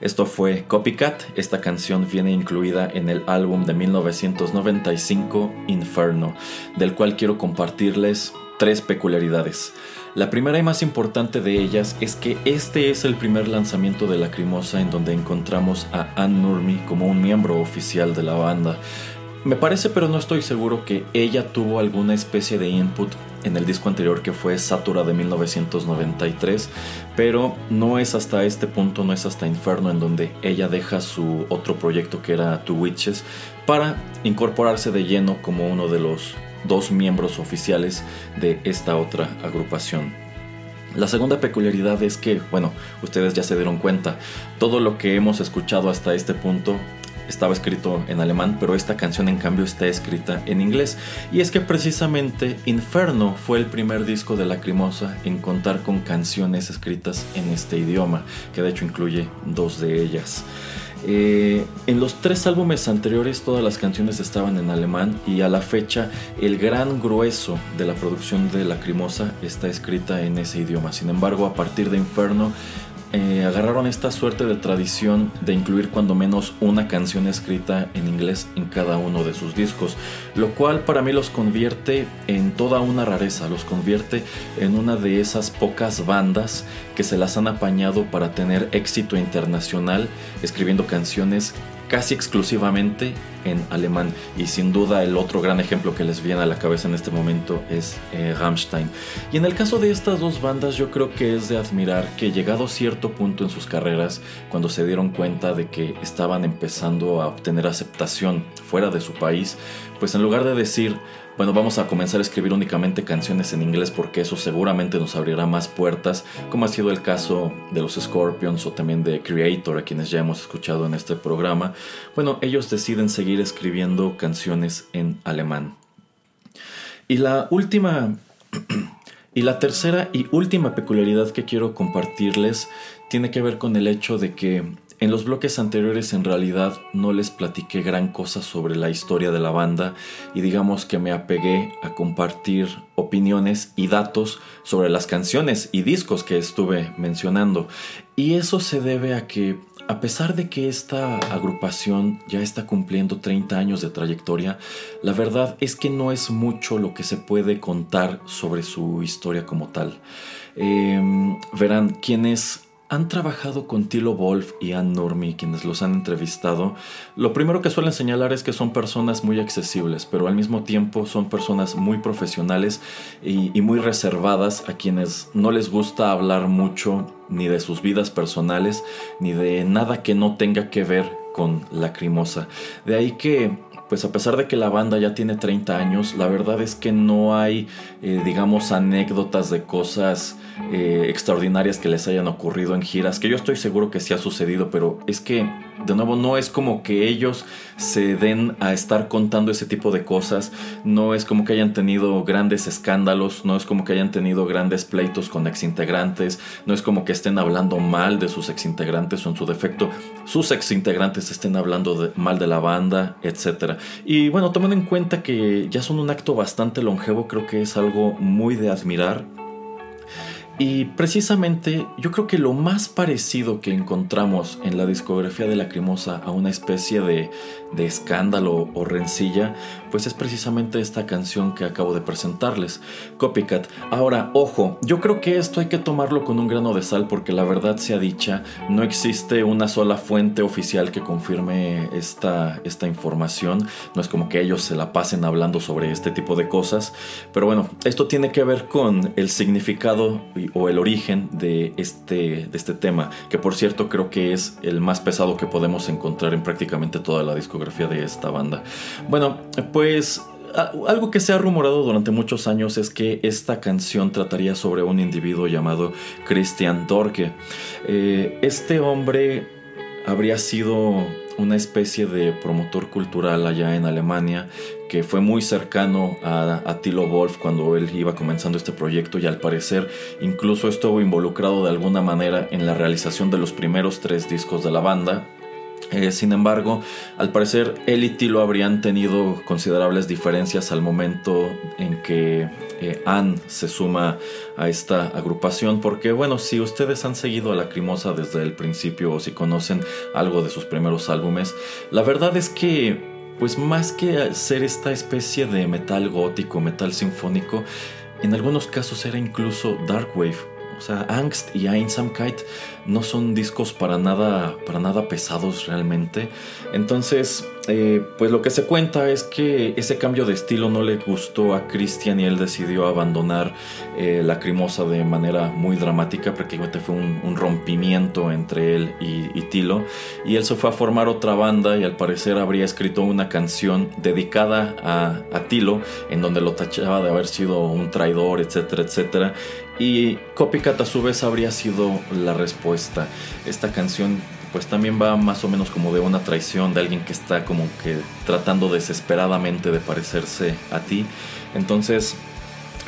Esto fue Copycat, esta canción viene incluida en el álbum de 1995 Inferno, del cual quiero compartirles tres peculiaridades. La primera y más importante de ellas es que este es el primer lanzamiento de Lacrimosa en donde encontramos a Ann Nurmi como un miembro oficial de la banda. Me parece, pero no estoy seguro, que ella tuvo alguna especie de input en el disco anterior que fue Satura de 1993, pero no es hasta este punto, no es hasta Inferno en donde ella deja su otro proyecto que era Two Witches para incorporarse de lleno como uno de los dos miembros oficiales de esta otra agrupación. La segunda peculiaridad es que, bueno, ustedes ya se dieron cuenta, todo lo que hemos escuchado hasta este punto estaba escrito en alemán, pero esta canción en cambio está escrita en inglés. Y es que precisamente Inferno fue el primer disco de Lacrimosa en contar con canciones escritas en este idioma, que de hecho incluye dos de ellas. Eh, en los tres álbumes anteriores todas las canciones estaban en alemán y a la fecha el gran grueso de la producción de Lacrimosa está escrita en ese idioma. Sin embargo, a partir de Inferno eh, agarraron esta suerte de tradición de incluir cuando menos una canción escrita en inglés en cada uno de sus discos, lo cual para mí los convierte en toda una rareza, los convierte en una de esas pocas bandas que se las han apañado para tener éxito internacional escribiendo canciones casi exclusivamente en alemán. Y sin duda el otro gran ejemplo que les viene a la cabeza en este momento es eh, Rammstein. Y en el caso de estas dos bandas yo creo que es de admirar que llegado cierto punto en sus carreras, cuando se dieron cuenta de que estaban empezando a obtener aceptación fuera de su país, pues en lugar de decir bueno, vamos a comenzar a escribir únicamente canciones en inglés porque eso seguramente nos abrirá más puertas, como ha sido el caso de los Scorpions o también de Creator, a quienes ya hemos escuchado en este programa. Bueno, ellos deciden seguir escribiendo canciones en alemán. Y la última... y la tercera y última peculiaridad que quiero compartirles tiene que ver con el hecho de que en los bloques anteriores en realidad no les platiqué gran cosa sobre la historia de la banda y digamos que me apegué a compartir opiniones y datos sobre las canciones y discos que estuve mencionando. Y eso se debe a que a pesar de que esta agrupación ya está cumpliendo 30 años de trayectoria, la verdad es que no es mucho lo que se puede contar sobre su historia como tal. Em, verán, quienes han trabajado con Tilo Wolf y Ann Normie, quienes los han entrevistado, lo primero que suelen señalar es que son personas muy accesibles, pero al mismo tiempo son personas muy profesionales y, y muy reservadas a quienes no les gusta hablar mucho ni de sus vidas personales, ni de nada que no tenga que ver con Lacrimosa. De ahí que pues a pesar de que la banda ya tiene 30 años, la verdad es que no hay, eh, digamos, anécdotas de cosas eh, extraordinarias que les hayan ocurrido en giras, que yo estoy seguro que sí ha sucedido, pero es que, de nuevo, no es como que ellos se den a estar contando ese tipo de cosas, no es como que hayan tenido grandes escándalos, no es como que hayan tenido grandes pleitos con exintegrantes, no es como que estén hablando mal de sus exintegrantes o en su defecto, sus exintegrantes estén hablando mal de la banda, etcétera. Y bueno, tomando en cuenta que ya son un acto bastante longevo, creo que es algo muy de admirar y precisamente yo creo que lo más parecido que encontramos en la discografía de Lacrimosa a una especie de, de, escándalo o rencilla, pues es precisamente esta canción que acabo de presentarles, Copycat. Ahora, ojo, yo creo que esto hay que tomarlo con un grano de sal porque la verdad sea dicha, no existe una sola fuente oficial que confirme esta, esta información, no es como que ellos se la pasen hablando sobre este tipo de cosas, pero bueno, esto tiene que ver con el significado o el origen de este, de este tema, que por cierto creo que es el más pesado que podemos encontrar en prácticamente toda la discografía de esta banda. Bueno, pues algo que se ha rumorado durante muchos años es que esta canción trataría sobre un individuo llamado Christian Dorke. Eh, este hombre habría sido una especie de promotor cultural allá en Alemania que fue muy cercano a, Tilo Wolf cuando él iba comenzando este proyecto y al parecer incluso estuvo involucrado de alguna manera en la realización de los primeros tres discos de la banda. Eh, sin embargo, al parecer él y Tilo habrían tenido considerables diferencias al momento en que eh, Anne se suma a esta agrupación, porque bueno, si ustedes han seguido a la Crimosa desde el principio o si conocen algo de sus primeros álbumes, la verdad es que, pues más que ser esta especie de metal gótico, metal sinfónico, en algunos casos era incluso dark wave o sea, Angst y Einsamkeit no son discos para nada, para nada pesados realmente. Entonces, eh, pues lo que se cuenta es que ese cambio de estilo no le gustó a Christian y él decidió abandonar eh, la Crimosa de manera muy dramática. Prácticamente fue un, rompimiento entre él y, Tilo. Y él se fue a formar otra banda y al parecer habría escrito una canción dedicada a, a Tilo en donde lo tachaba de haber sido un traidor, etcétera, etcétera. Y Copycat a su vez habría sido la respuesta. Esta canción pues también va más o menos como de una traición de alguien que está como que tratando desesperadamente de parecerse a ti. Entonces,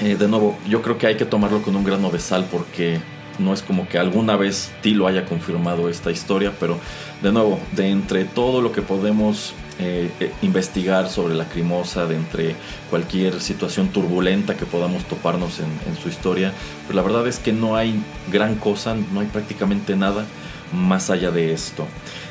eh, de nuevo, yo creo que hay que tomarlo con un grano de sal porque no es como que alguna vez Tilo haya confirmado esta historia, pero de nuevo, de entre todo lo que podemos eh, eh, investigar sobre la crimosa, de entre cualquier situación turbulenta que podamos toparnos en, su historia, pues la verdad es que no hay gran cosa, no hay prácticamente nada más allá de esto.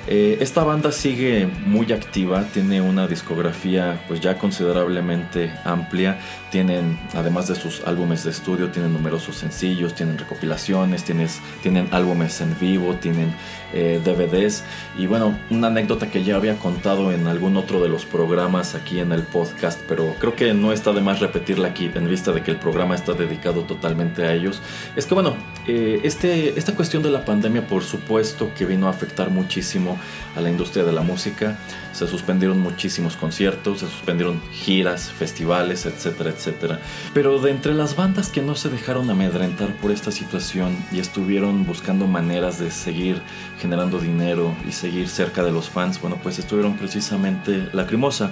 Eh, esta banda sigue muy activa, tiene una discografía pues ya considerablemente amplia, tienen además de sus álbumes de estudio, tienen numerosos sencillos, tienen recopilaciones, tienen álbumes en vivo, tienen eh, DVDs y bueno, una anécdota que ya había contado en algún otro de los programas aquí en el podcast, pero creo que no está de más repetirla aquí en vista de que el programa está dedicado totalmente a ellos, es que bueno, eh, este, esta cuestión de la pandemia por supuesto que vino a afectar muchísimo a la industria de la música. Se suspendieron muchísimos conciertos, se suspendieron giras, festivales, etcétera, etcétera. Pero de entre las bandas que no se dejaron amedrentar por esta situación y estuvieron buscando maneras de seguir generando dinero y seguir cerca de los fans, bueno, pues estuvieron precisamente Lacrimosa.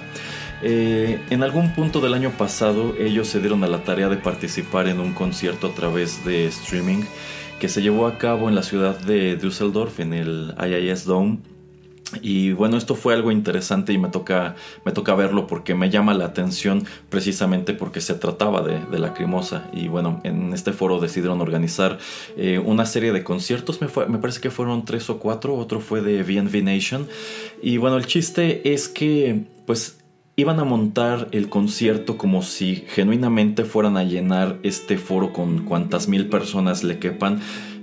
Eh, en algún punto del año pasado ellos se dieron a la tarea de participar en un concierto a través de streaming que se llevó a cabo en la ciudad de Düsseldorf, en el IIS Dome. Y bueno, esto fue algo interesante y me toca, me toca verlo porque me llama la atención precisamente porque se trataba de, Lacrimosa. Y bueno, en este foro decidieron organizar eh, una serie de conciertos, me, parece que fueron tres o cuatro, otro fue de VNV Nation. Y bueno, el chiste es que pues iban a montar el concierto como si genuinamente fueran a llenar este foro con cuantas mil personas le quepan,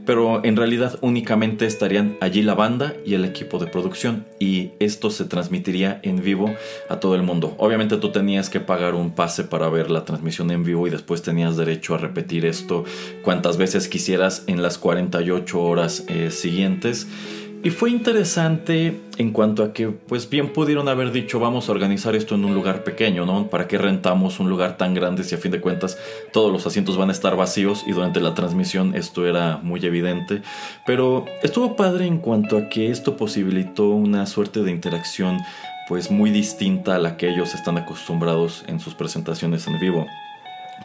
pero en realidad únicamente estarían allí la banda y el equipo de producción y esto se transmitiría en vivo a todo el mundo. Obviamente tú tenías que pagar un pase para ver la transmisión en vivo y después tenías derecho a repetir esto cuantas veces quisieras en las 48 horas eh, siguientes. Y fue interesante en cuanto a que, pues bien pudieron haber dicho, vamos a organizar esto en un lugar pequeño, ¿no? ¿Para qué rentamos un lugar tan grande si a fin de cuentas todos los asientos van a estar vacíos? Y durante la transmisión esto era muy evidente. Pero estuvo padre en cuanto a que esto posibilitó una suerte de interacción, pues muy distinta a la que ellos están acostumbrados en sus presentaciones en vivo.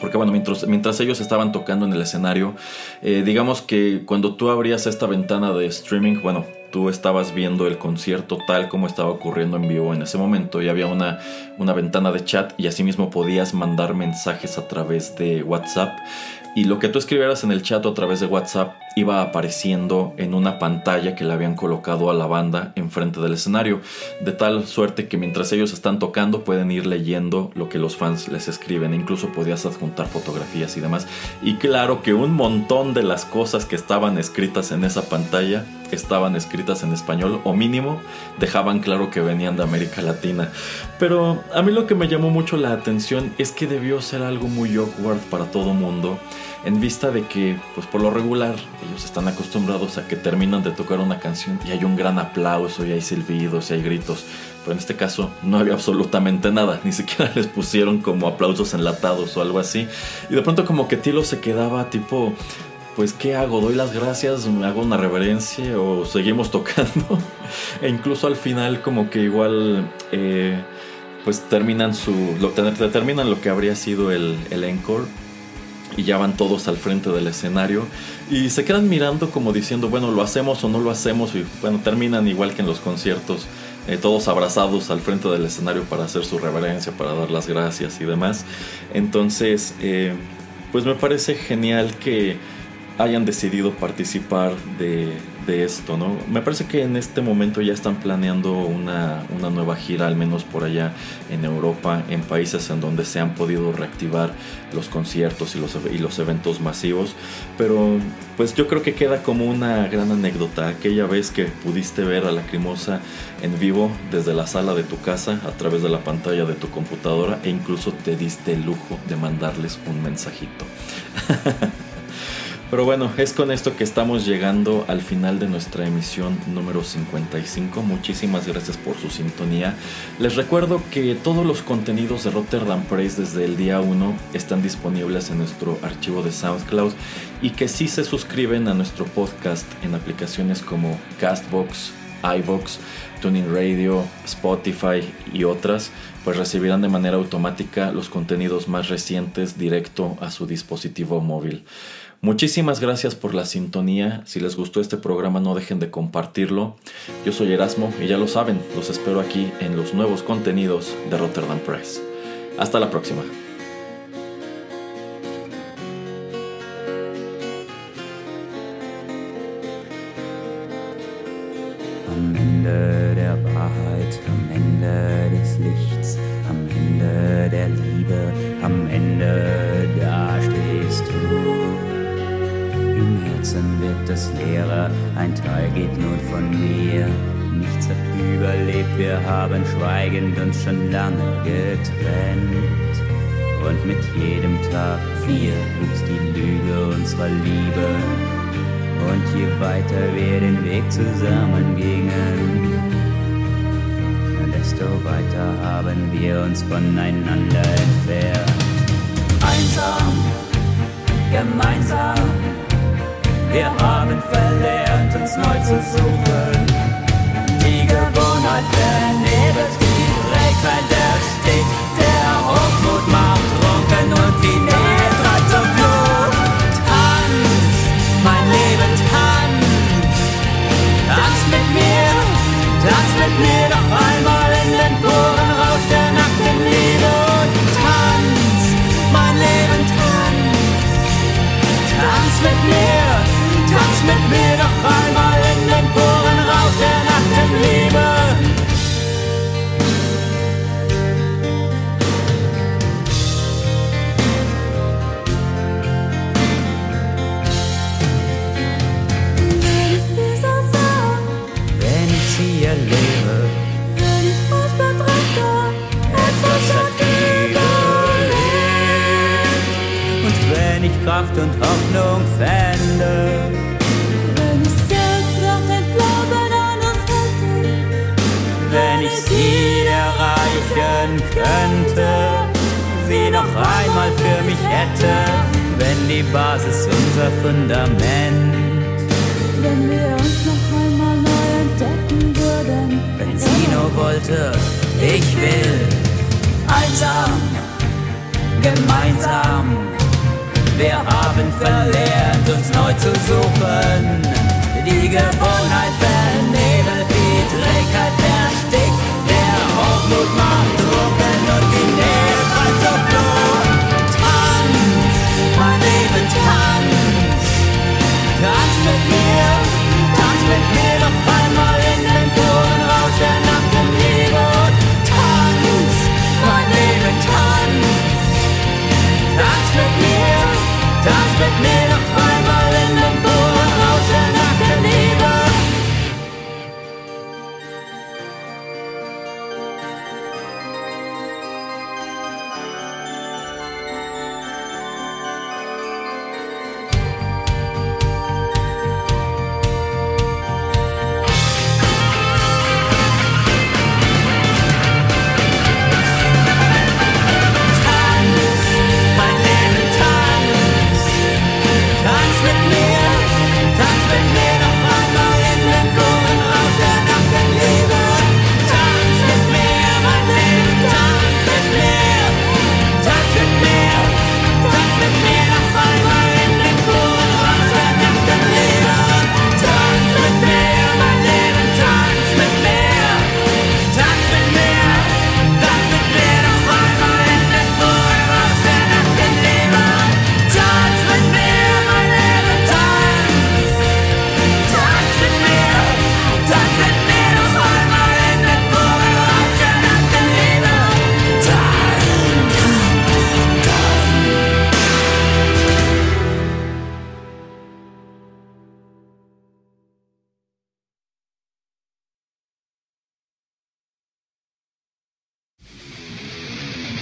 Porque bueno, mientras, mientras, ellos estaban tocando en el escenario, eh, digamos que cuando tú abrías esta ventana de streaming, bueno, tú estabas viendo el concierto tal como estaba ocurriendo en vivo en ese momento y había una, una ventana de chat y asimismo podías mandar mensajes a través de WhatsApp y lo que tú escribieras en el chat a través de WhatsApp iba apareciendo en una pantalla que le habían colocado a la banda enfrente del escenario, de tal suerte que mientras ellos están tocando pueden ir leyendo lo que los fans les escriben, incluso podías adjuntar fotografías y demás. Y claro que un montón de las cosas que estaban escritas en esa pantalla estaban escritas en español o mínimo dejaban claro que venían de América Latina. Pero a mí lo que me llamó mucho la atención es que debió ser algo muy awkward para todo mundo en vista de que, pues por lo regular, ellos están acostumbrados a que terminan de tocar una canción y hay un gran aplauso y hay silbidos y hay gritos, pero en este caso no había absolutamente nada, ni siquiera les pusieron como aplausos enlatados o algo así, y de pronto como que Tilo se quedaba tipo, pues ¿qué hago? ¿Doy las gracias? ¿Me hago una reverencia? ¿O seguimos tocando? e incluso al final como que igual... Eh, pues terminan su. Lo, terminan lo que habría sido el, el encore y ya van todos al frente del escenario y se quedan mirando como diciendo, bueno, lo hacemos o no lo hacemos y bueno, terminan igual que en los conciertos, eh, todos abrazados al frente del escenario para hacer su reverencia, para dar las gracias y demás. Entonces, eh, pues me parece genial que hayan decidido participar de, de esto, ¿no? Me parece que en este momento ya están planeando una, una, nueva gira, al menos por allá en Europa, en países en donde se han podido reactivar los conciertos y los, y los eventos masivos. Pero pues yo creo que queda como una gran anécdota aquella vez que pudiste ver a Lacrimosa en vivo desde la sala de tu casa a través de la pantalla de tu computadora e incluso te diste el lujo de mandarles un mensajito. Pero bueno, es con esto que estamos llegando al final de nuestra emisión número 55. Muchísimas gracias por su sintonía. Les recuerdo que todos los contenidos de Rotterdam Press desde el día 1 están disponibles en nuestro archivo de SoundCloud y que si se suscriben a nuestro podcast en aplicaciones como Castbox, iVox, Tuning Radio, Spotify y otras, pues recibirán de manera automática los contenidos más recientes directo a su dispositivo móvil. Muchísimas gracias por la sintonía. Si les gustó este programa no dejen de compartirlo. Yo soy Erasmo y ya lo saben, los espero aquí en los nuevos contenidos de Rotterdam Press. Hasta la próxima. Am Ende am Liebe, am Ende Herzen wird es leerer, ein Teil geht nun von mir. Nichts hat überlebt, wir haben schweigend uns schon lange getrennt. Und mit jedem Tag vier wuchs die Lüge unserer Liebe. Und je weiter wir den Weg zusammen gingen, desto weiter haben wir uns voneinander entfernt. Einsam, gemeinsam wir haben verlernt, uns neu zu suchen. Die Gewohnheit vernebelt, die Trägheit erstickt. Der Hochmut macht trunken und die Nähe treibt zur Flucht. Tanz, mein Leben, tanz. Tanz mit mir, tanz mit mir doch einmal in den puren Rausch der nackten Liebe. Und tanz, mein Leben, tanz. Tanz mit mir Kraft und Hoffnung fände, wenn ich sie erreichen könnte, sie noch einmal für mich hätte, wenn die Basis unser Fundament. Wenn wir uns noch einmal neu entdecken würden. Wenn sie nur wollte, ich will einsam, gemeinsam. Wir haben verlernt, uns neu zu suchen. Die Gewohnheit vernebelt die Trägheit erstickt. Der Hochmut macht Drucken und die Nähe treibt zur Flucht. Tanz, mein Leben,